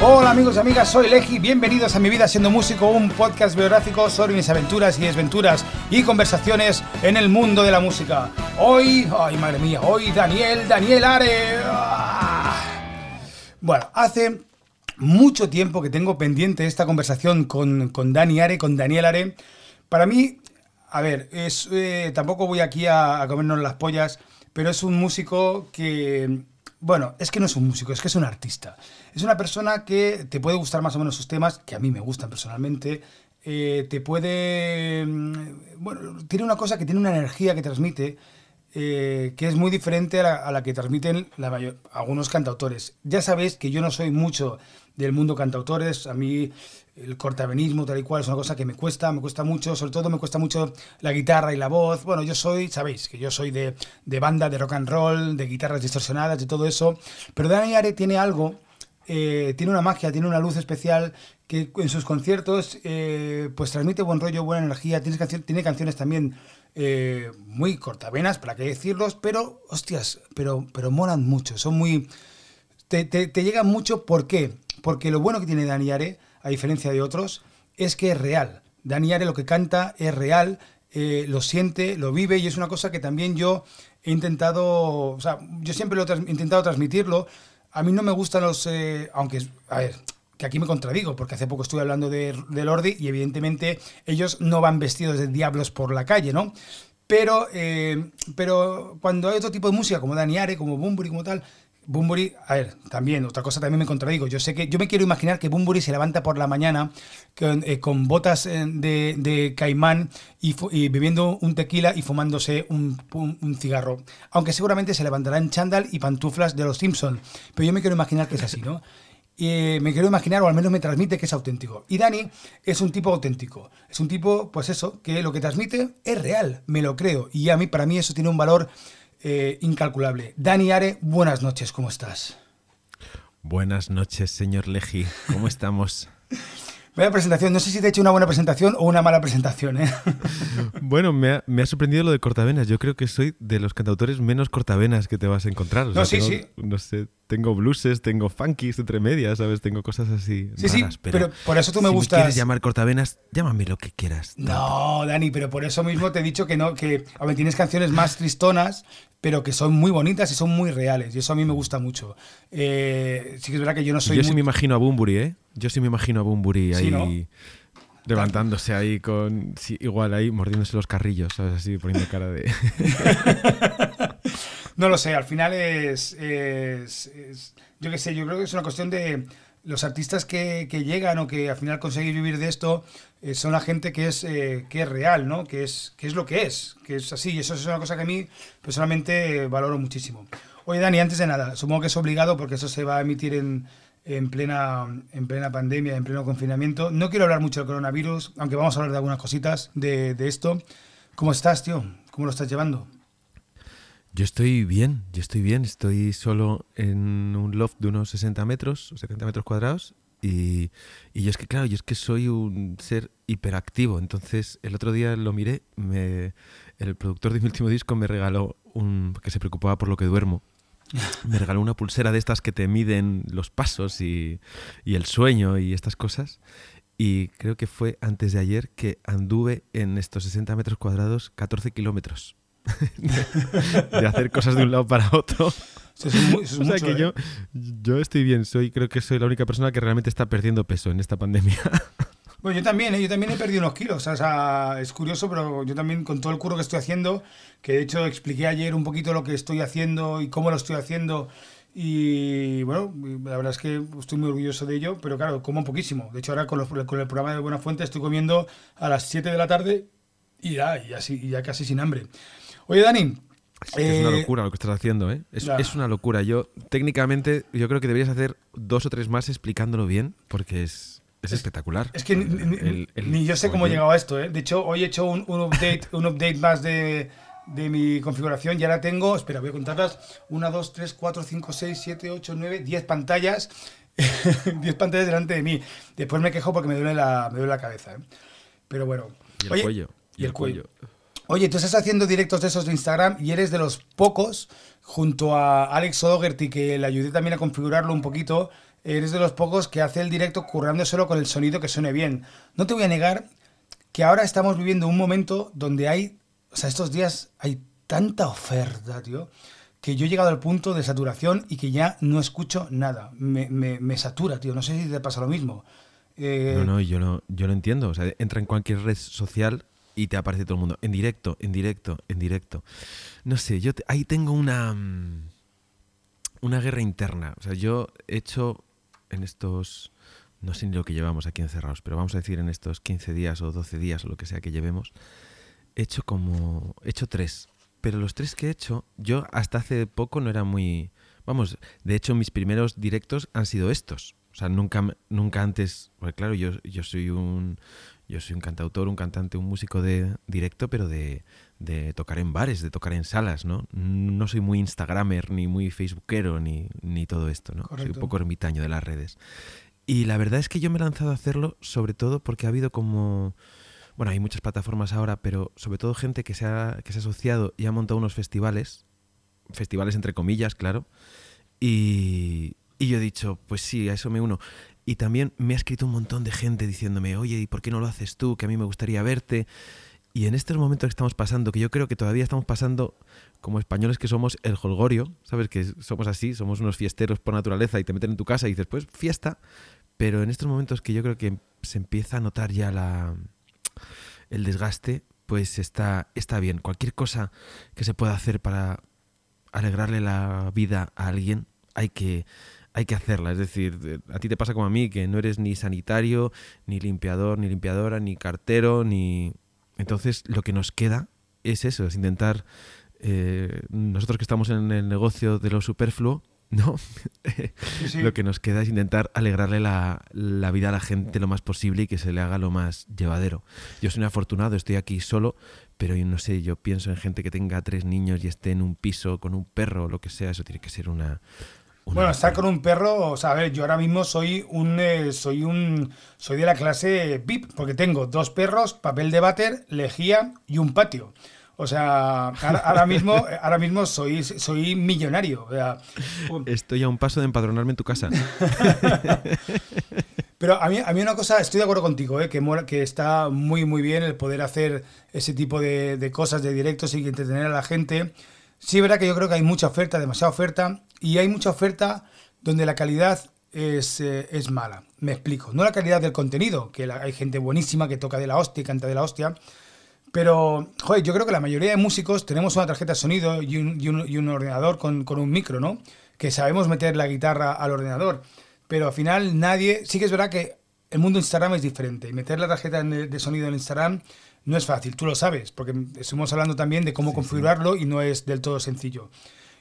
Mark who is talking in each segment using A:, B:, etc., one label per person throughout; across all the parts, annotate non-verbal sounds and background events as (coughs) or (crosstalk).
A: Hola amigos y amigas, soy Leji, bienvenidos a Mi Vida Siendo Músico, un podcast biográfico sobre mis aventuras y desventuras y conversaciones en el mundo de la música. Hoy, ay madre mía, hoy Daniel, Daniel Are. Ah. Bueno, hace mucho tiempo que tengo pendiente esta conversación con, con Dani Are, con Daniel Are. Para mí, a ver, es, eh, tampoco voy aquí a, a comernos las pollas, pero es un músico que bueno, es que no es un músico, es que es un artista. Es una persona que te puede gustar más o menos sus temas, que a mí me gustan personalmente. Eh, te puede. mm, Bueno, tiene una cosa que tiene una energía que transmite. Eh, que es muy diferente a la, que transmiten algunos cantautores. Ya sabéis que yo no soy mucho del mundo cantautores, a mí el cortavenismo tal y cual es una cosa que me cuesta, me cuesta mucho, sobre todo me cuesta mucho la guitarra y la voz. Bueno, yo soy, sabéis, que yo soy de, de banda, de rock and roll, de guitarras distorsionadas, de todo eso, pero Dani Are tiene algo eh, tiene una magia, tiene una luz especial que en sus conciertos eh, pues transmite buen rollo, buena energía, tiene canciones también eh, muy cortavenas, para qué decirlos, pero hostias, pero, pero molan mucho, son muy... Te, te, llegan mucho, ¿por qué? Porque lo bueno que tiene Dani Are, a diferencia de otros, es que es real. Dani Are lo que canta es real, eh, lo siente, lo vive y es una cosa que también yo he intentado, o sea, yo siempre lo he intentado transmitirlo. A mí no me gustan los, eh, aunque, a ver, que aquí me contradigo, porque hace poco estuve hablando de, Lordi y evidentemente ellos no van vestidos de diablos por la calle, ¿no? Pero, eh, pero cuando hay otro tipo de música, como Dani Are, como Bumburi, como tal, Bumburi, a ver, también, otra cosa también me contradigo. Yo sé que, yo me quiero imaginar que Bumburi se levanta por la mañana con, eh, botas eh, de, de caimán y, bebiendo un tequila y fumándose un, un- un cigarro. Aunque seguramente se levantará en chándal y pantuflas de los Simpson. Pero yo me quiero imaginar que es así, ¿no? Y eh, me quiero imaginar, o al menos me transmite que es auténtico. Y Dani es un tipo auténtico. Es un tipo, pues eso, que lo que transmite es real, me lo creo. Y a mí, para mí, eso tiene un valor eh, incalculable. Dani Are, buenas noches, ¿cómo estás?
B: Buenas noches, señor Leji. ¿Cómo estamos? (laughs)
A: Vaya presentación, no sé si te he hecho una buena presentación o una mala presentación, ¿eh? (laughs)
B: bueno, me ha, me ha sorprendido lo de cortavenas. Yo creo que soy de los cantautores menos cortavenas que te vas a encontrar. O
A: No, sí, sí.
B: No sé, tengo blueses, tengo funkies entre medias, ¿sabes? Tengo cosas así
A: Sí, sí,
B: raras,
A: pero por eso tú me
B: si
A: gustas-
B: me quieres llamar cortavenas, llámame lo que quieras.
A: No, Dani, pero por eso mismo te he dicho que no, que a ver, tienes canciones más tristonas, pero que son muy bonitas y son muy reales. Y eso a mí me gusta mucho. Eh, sí que es verdad que yo no soy
B: yo
A: muy-
B: sí me imagino a Bumburi, ¿eh? Yo sí me imagino a Bumburi
A: Sí,
B: ahí
A: ¿no?
B: levantándose ahí con... sí, igual ahí mordiéndose los carrillos, ¿sabes? Así poniendo cara de... (laughs)
A: No lo sé, al final es, yo qué sé, yo creo que es una cuestión de los artistas que, llegan o que al final conseguir vivir de esto eh, son la gente que es, eh, que es real, ¿no? Que es, que es lo que es, que es así. Y eso es una cosa que a mí personalmente valoro muchísimo. Oye, Dani, antes de nada, supongo que es obligado porque eso se va a emitir en, en, plena, en plena pandemia, en pleno confinamiento. No quiero hablar mucho del coronavirus, aunque vamos a hablar de algunas cositas de, de esto. ¿Cómo estás, tío? ¿Cómo lo estás llevando?
B: Yo estoy bien, yo estoy bien. Estoy solo en un loft de unos 60 metros, o 70 metros cuadrados. Y, y yo es que, claro, yo es que soy un ser hiperactivo. Entonces, el otro día lo miré. El productor de mi último disco me regaló un. que se preocupaba por lo que duermo. Me regaló una pulsera de estas que te miden los pasos y, y el sueño y estas cosas. Y creo que fue antes de ayer que anduve en estos 60 metros cuadrados 14 kilómetros. De, de hacer cosas de un lado para otro.
A: Eso es mu- eso es (laughs)
B: O sea
A: mucho,
B: que
A: ¿eh?
B: yo, yo estoy bien, soy, creo que soy la única persona que realmente está perdiendo peso en esta pandemia. (laughs)
A: Bueno, yo también, ¿eh? yo también he perdido unos kilos. O sea, es curioso, pero yo también con todo el curro que estoy haciendo, que de hecho expliqué ayer un poquito lo que estoy haciendo y cómo lo estoy haciendo. Y bueno, la verdad es que estoy muy orgulloso de ello, pero claro, como poquísimo. De hecho, ahora con, los- con el programa de Buena Fuente estoy comiendo a las 7 de la tarde y ya, y así, y ya casi sin hambre. Oye, Dani.
B: Es, que es una
A: eh,
B: locura lo que estás haciendo, ¿eh? Es, una locura. Yo, técnicamente, yo creo que deberías hacer dos o tres más explicándolo bien, porque es, es espectacular.
A: Es que ni, ni-
B: El- el
A: ni yo sé cómo he llegado a esto, ¿eh? De hecho, hoy he hecho un, un update, un update más de, de mi configuración y ahora tengo, espera, voy a contarlas, 1, 2, 3, 4, 5, 6, 7, 8, 9, 10 pantallas, (laughs) 10 pantallas delante de mí. Después me quejo porque me duele la, me duele la cabeza, ¿eh? Pero bueno.
B: Y el
A: Oye,
B: cuello.
A: y el cuello. Oye, tú estás haciendo directos de esos de Instagram y eres de los pocos, junto a Alex O'Dougherty, que le ayudé también a configurarlo un poquito, eres de los pocos que hace el directo currándoselo con el sonido que suene bien. No te voy a negar que ahora estamos viviendo un momento donde hay, o sea, estos días hay tanta oferta, tío, que yo he llegado al punto de saturación y que ya no escucho nada. Me, me, me satura, tío. No sé si te pasa lo mismo.
B: Eh, no, no, yo no, yo lo entiendo. O sea, entra en cualquier red social y te aparece todo el mundo. En directo, en directo, en directo. No sé, yo ahí tengo una. Mm, una guerra interna. O sea, yo he hecho en estos. No sé ni lo que llevamos aquí encerrados, pero vamos a decir en estos 15 días o 12 días o lo que sea que llevemos. He hecho como. He hecho tres. Pero los tres que he hecho, yo hasta hace poco no era muy. Vamos, de hecho, mis primeros directos han sido estos. O sea, nunca, nunca antes. Porque claro, yo, yo soy un. Yo soy un cantautor, un cantante, un músico de directo, pero de, de tocar en bares, de tocar en salas, ¿no? No soy muy Instagramer, ni muy Facebookero, ni, ni todo esto, ¿no? Soy un poco ermitaño de las redes. Y la verdad es que yo me he lanzado a hacerlo sobre todo porque ha habido como... Bueno, hay muchas plataformas ahora, pero sobre todo gente que se ha, que se ha asociado y ha montado unos festivales, festivales entre comillas, claro, y, y yo he dicho, pues sí, a eso me uno. Y también me ha escrito un montón de gente diciéndome, oye, ¿y por qué no lo haces tú? Que a mí me gustaría verte. Y en estos momentos que estamos pasando, que yo creo que todavía estamos pasando como españoles que somos el holgorio, ¿sabes? Que somos así, somos unos fiesteros por naturaleza y te meten en tu casa y dices, pues fiesta. Pero en estos momentos que yo creo que se empieza a notar ya la, el desgaste, pues está, está bien. Cualquier cosa que se pueda hacer para alegrarle la vida a alguien, hay que, hay que hacerla. Es decir, a ti te pasa como a mí, que no eres ni sanitario, ni limpiador, ni limpiadora, ni cartero, ni... Entonces lo que nos queda es eso, es intentar, eh, nosotros que estamos en el negocio de lo superfluo, ¿no? (laughs) lo que nos queda es intentar alegrarle la, la, vida a la gente lo más posible y que se le haga lo más llevadero. Yo soy un afortunado, estoy aquí solo, pero yo no sé, yo pienso en gente que tenga tres niños y esté en un piso con un perro o lo que sea, eso tiene que ser una,
A: bueno, estar con un perro, o sea, a ver, yo ahora mismo soy un eh, soy un soy de la clase VIP porque tengo dos perros, papel de váter, lejía y un patio. O sea, ahora, mismo (laughs) ahora mismo soy soy millonario,
B: Estoy a un paso de empadronarme en tu casa. (laughs)
A: Pero a mí, a mí una cosa, estoy de acuerdo contigo, ¿eh? que, que está muy, muy bien el poder hacer ese tipo de, de cosas, de directos y entretener a la gente. Sí, es verdad que yo creo que hay mucha oferta, demasiada oferta, y hay mucha oferta donde la calidad es, eh, es mala. Me explico. No la calidad del contenido, que hay gente buenísima que toca de la hostia y canta de la hostia, pero, joder, yo creo que la mayoría de músicos tenemos una tarjeta de sonido y un, y un, ordenador con, con, un micro, ¿no? Que sabemos meter la guitarra al ordenador. Pero al final nadie... Sí que es verdad que el mundo Instagram es diferente. Meter la tarjeta de sonido en Instagram no es fácil, tú lo sabes, porque estamos hablando también de cómo configurarlo y no es del todo sencillo.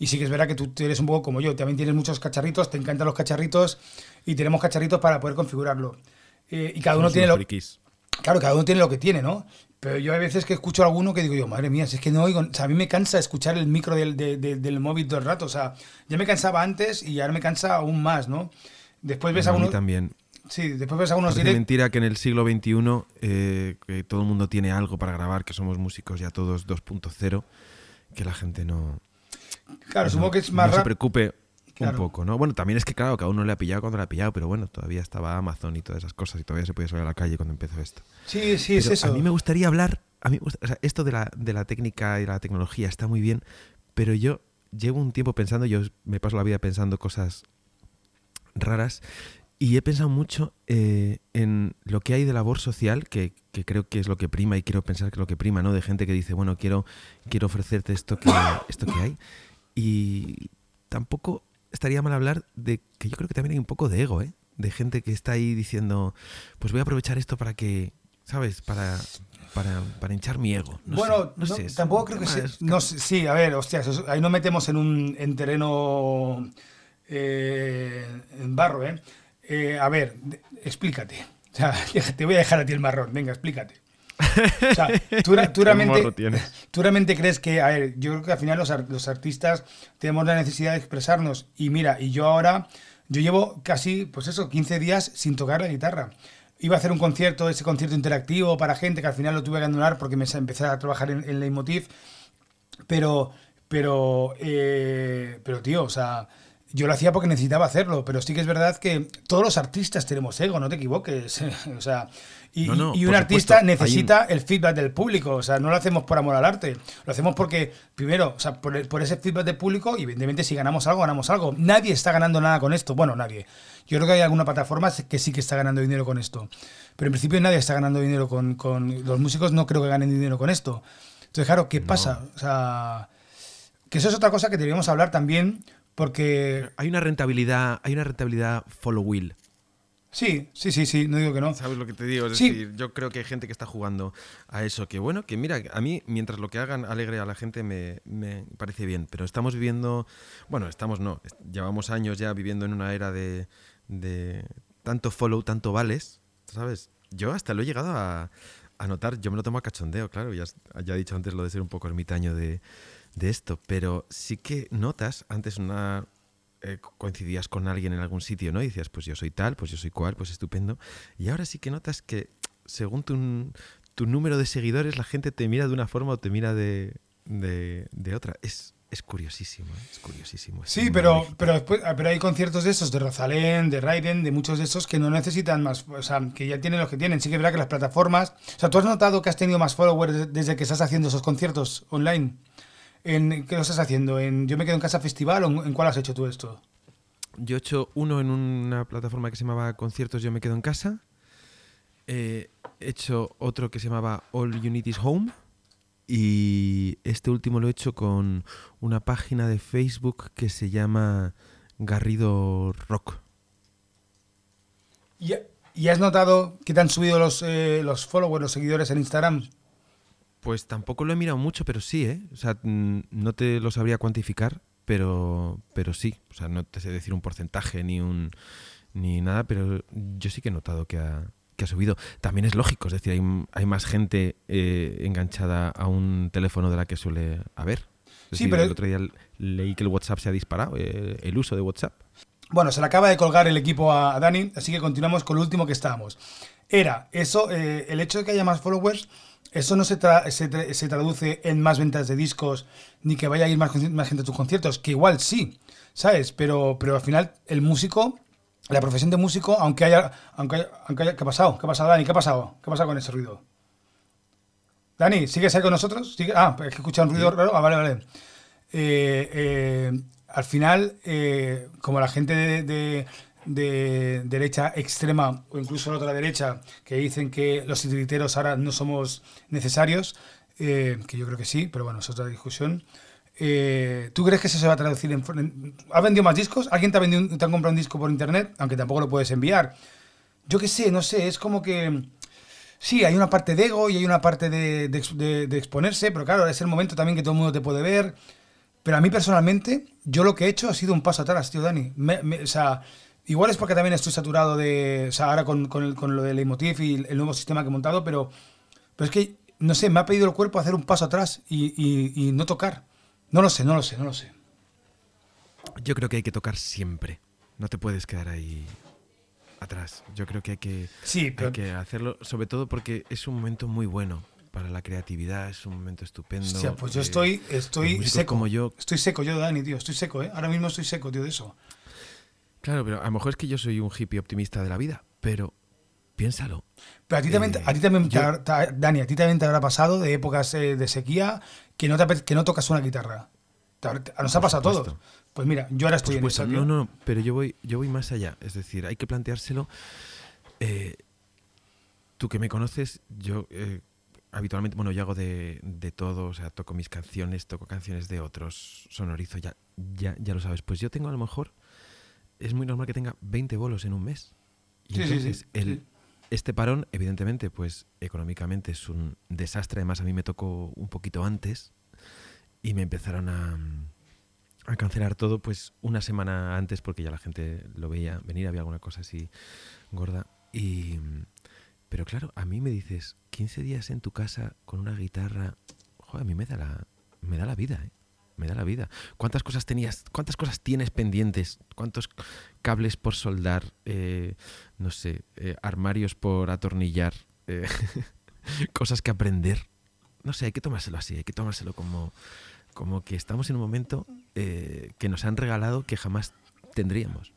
A: Y sí que es verdad que tú eres un poco como yo, también tienes muchos cacharritos, te encantan los cacharritos y tenemos cacharritos para poder configurarlo. Eh, y cada uno tiene lo Claro, cada uno tiene lo que tiene, ¿no? Pero yo hay veces que escucho a alguno que digo yo, madre mía, si es que no oigo, o sea, a mí me cansa escuchar el micro del, del móvil todo el rato, o sea, ya me cansaba antes y ahora me cansa aún más, ¿no? Después ves a, uno...
B: también.
A: Sí, después ves algunos
B: Es mentira que en el siglo XXI eh, que todo el mundo tiene algo para grabar, que somos músicos ya todos 2.0, que la gente no.
A: Claro, supongo que es más
B: No se preocupe un poco, ¿no? Bueno, también es que, claro, cada uno le ha pillado cuando le ha pillado, pero bueno, todavía estaba Amazon y todas esas cosas y todavía se podía salir a la calle cuando empezó esto.
A: Sí, sí, es eso.
B: A mí me gustaría hablar. A mí, o sea, esto de la, de la técnica y la tecnología está muy bien, pero yo llevo un tiempo pensando, yo me paso la vida pensando cosas raras y he pensado mucho eh, en lo que hay de labor social, que, creo que es lo que prima y quiero pensar que es lo que prima, ¿no? De gente que dice, bueno, quiero, quiero ofrecerte esto que, (coughs) esto que hay. Y tampoco estaría mal hablar de que yo creo que también hay un poco de ego, ¿eh? De gente que está ahí diciendo, pues voy a aprovechar esto para que, ¿sabes? Para, para, para hinchar mi ego.
A: bueno, no, sé, tampoco creo que sea. No, sí, a ver, hostias, ahí nos metemos en un en terreno eh, en barro, ¿eh? Eh, a ver, explícate. O sea, (laughs) te voy a dejar a ti el marrón. Venga, explícate. O sea, (laughs) tú, realmente, (laughs) crees que, a ver, yo creo que al final los, los, artistas tenemos la necesidad de expresarnos. Y mira, y yo ahora, yo llevo casi, pues eso, 15 días sin tocar la guitarra. Iba a hacer un concierto, ese concierto interactivo para gente que al final lo tuve que abandonar porque me empecé a trabajar en, en Leitmotiv. Pero, pero, eh, pero tío, o sea, yo lo hacía porque necesitaba hacerlo, pero sí que es verdad que todos los artistas tenemos ego, no te equivoques. (laughs) o sea, y, un artista necesita el feedback del público, o sea, no lo hacemos por amor al arte, lo hacemos porque, primero, o sea, por, por, ese feedback del público, y evidentemente si ganamos algo, ganamos algo. Nadie está ganando nada con esto, bueno, nadie. Yo creo que hay alguna plataforma que sí que está ganando dinero con esto, pero en principio nadie está ganando dinero con, con los músicos, no creo que ganen dinero con esto. Entonces, claro, ¿qué pasa? O sea, que eso es otra cosa que deberíamos hablar también porque
B: hay una rentabilidad, hay una rentabilidad follow will.
A: Sí, sí, sí, sí, no digo que no.
B: ¿Sabes lo que te digo? Es decir, yo creo que hay gente que está jugando a eso, que bueno, que mira, a mí, mientras lo que hagan alegre a la gente me, parece bien, pero estamos viviendo, bueno, estamos no, llevamos años ya viviendo en una era de, de tanto follow, tanto vales, ¿sabes? Yo hasta lo he llegado a, a notar, yo me lo tomo a cachondeo, claro, ya, ya he dicho antes lo de ser un poco ermitaño de, de esto, pero sí que notas, antes una eh, coincidías con alguien en algún sitio, ¿no? Y decías, pues yo soy tal, pues yo soy cual, pues estupendo. Y ahora sí que notas que según tu, tu número de seguidores, la gente te mira de una forma o te mira de, de, otra. Es, es curiosísimo, ¿eh? es curiosísimo.
A: sí, pero, pero, después, pero hay conciertos de esos, de Rosalén, de Raiden, de muchos de esos que no necesitan más, o sea, que ya tienen los que tienen. Sí que es verdad que las plataformas... O sea, ¿tú has notado que has tenido más followers desde que estás haciendo esos conciertos online? En, ¿Qué lo estás haciendo? ¿En Yo me quedo en casa festival o en cuál has hecho tú esto?
B: Yo he hecho uno en una plataforma que se llamaba Conciertos Yo me quedo en casa. Eh, he hecho otro que se llamaba All Unities Home. Y este último lo he hecho con una página de Facebook que se llama Garrido Rock.
A: ¿Y, has notado que te han subido los, eh, los followers, los seguidores en Instagram?
B: Pues tampoco lo he mirado mucho, pero sí, ¿eh? O sea, no te lo sabría cuantificar, pero, pero sí. O sea, no te sé decir un porcentaje ni un ni nada, pero yo sí que he notado que ha, que ha subido. También es lógico, es decir, hay, hay más gente eh, enganchada a un teléfono de la que suele haber. sí, pero... El otro día leí que el WhatsApp se ha disparado, eh, el uso de WhatsApp.
A: Bueno, se le acaba de colgar el equipo a, Dani, así que continuamos con lo último que estábamos. Era eso, eh, el hecho de que haya más followers eso no se, se, traduce en más ventas de discos ni que vaya a ir más, más, gente a tus conciertos, que igual sí, ¿sabes? Pero, pero al final el músico, la profesión de músico, aunque haya, aunque aunque ¿qué ha pasado? ¿Qué ha pasado, Dani? ¿Qué ha pasado? ¿Qué ha pasado con ese ruido? Dani, ¿sigues ahí con nosotros? Ah, es que escucha un ruido raro. Ah, vale, vale. Eh, eh, al final, eh, como la gente de de derecha extrema o incluso la otra derecha que dicen que los titiriteros ahora no somos necesarios, eh, que yo creo que sí, pero bueno, es otra discusión. Eh, ¿Tú crees que eso se va a traducir en... ¿Has vendido más discos? ¿Alguien te ha, vendido, te ha comprado un disco por internet? Aunque tampoco lo puedes enviar. Yo qué sé, no sé, es como que... Sí, hay una parte de ego y hay una parte de, de, exponerse, pero claro, es el momento también que todo el mundo te puede ver. Pero a mí personalmente, yo lo que he hecho ha sido un paso atrás, tío Dani. o sea, Igual es porque también estoy saturado de. O sea, ahora con, con, con lo del Leitmotiv y el nuevo sistema que he montado, pero, pero es que, no sé, me ha pedido el cuerpo hacer un paso atrás y, y, no tocar. No lo sé, no lo sé, no lo sé.
B: Yo creo que hay que tocar siempre. No te puedes quedar ahí atrás. Yo creo que hay que,
A: sí,
B: hay que hacerlo, sobre todo porque es un momento muy bueno para la creatividad, es un momento estupendo.
A: Hostia, pues yo eh, estoy, estoy seco. Como yo. Estoy seco yo, Dani, tío, estoy seco, ¿eh? Ahora mismo estoy seco, tío, de eso.
B: Claro, pero a lo mejor es que yo soy un hippie optimista de la vida, pero piénsalo.
A: Pero a ti también, a ti también Dani, a ti también te habrá pasado de épocas eh, de sequía que no, te, que no tocas una guitarra. Nos ha pasado a todos. Pues mira, yo ahora estoy en.
B: No, no, pero yo voy, yo voy más allá. Es decir, hay que planteárselo. Eh, tú que me conoces, yo eh, habitualmente, bueno, yo hago de, de, todo, o sea, toco mis canciones, toco canciones de otros, sonorizo, ya, ya, ya lo sabes. Pues yo tengo a lo mejor es muy normal que tenga 20 bolos en un mes. Y entonces, el, este parón, evidentemente, pues económicamente es un desastre. Además, a mí me tocó un poquito antes y me empezaron a, a cancelar todo, pues una semana antes, porque ya la gente lo veía venir, había alguna cosa así gorda. Y, pero claro, a mí me dices, 15 días en tu casa con una guitarra, joder, a mí me da la, me da la vida, ¿eh? Me da la vida. ¿Cuántas cosas tenías, cuántas cosas tienes pendientes? ¿Cuántos cables por soldar? Eh, no sé, eh, armarios por atornillar, eh, (laughs) cosas que aprender. No sé, hay que tomárselo así, hay que tomárselo como, como que estamos en un momento que nos han regalado que jamás tendríamos.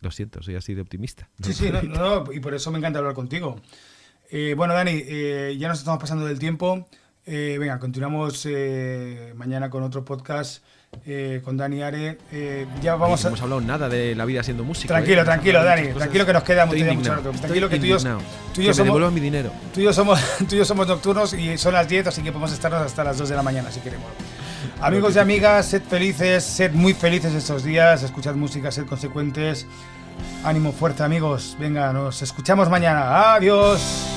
B: Lo siento, soy así de optimista.
A: Sí, sí, no, no, y por eso me encanta hablar contigo. Bueno, Dani, ya nos estamos pasando del tiempo. Eh, venga, continuamos eh, mañana con otro podcast eh, con Dani Are. Eh, ya vamos
B: no
A: a...
B: hemos hablado nada de la vida siendo músico.
A: Tranquilo,
B: ¿eh?
A: tranquilo,
B: hablado
A: Dani. Tranquilo que nos queda mucho, mucho Tranquilo que tú y yo,
B: indignado.
A: tú y yo
B: Que me
A: somos,
B: devuelvan mi dinero.
A: tú y yo somos, (laughs) tú y yo somos nocturnos y son las 10, así que podemos estarnos hasta las 2 de la mañana si queremos. Amigos y amigas, sed felices, sed muy felices estos días, escuchad música, sed consecuentes. Ánimo fuerte, amigos. Venga, nos escuchamos mañana. Adiós.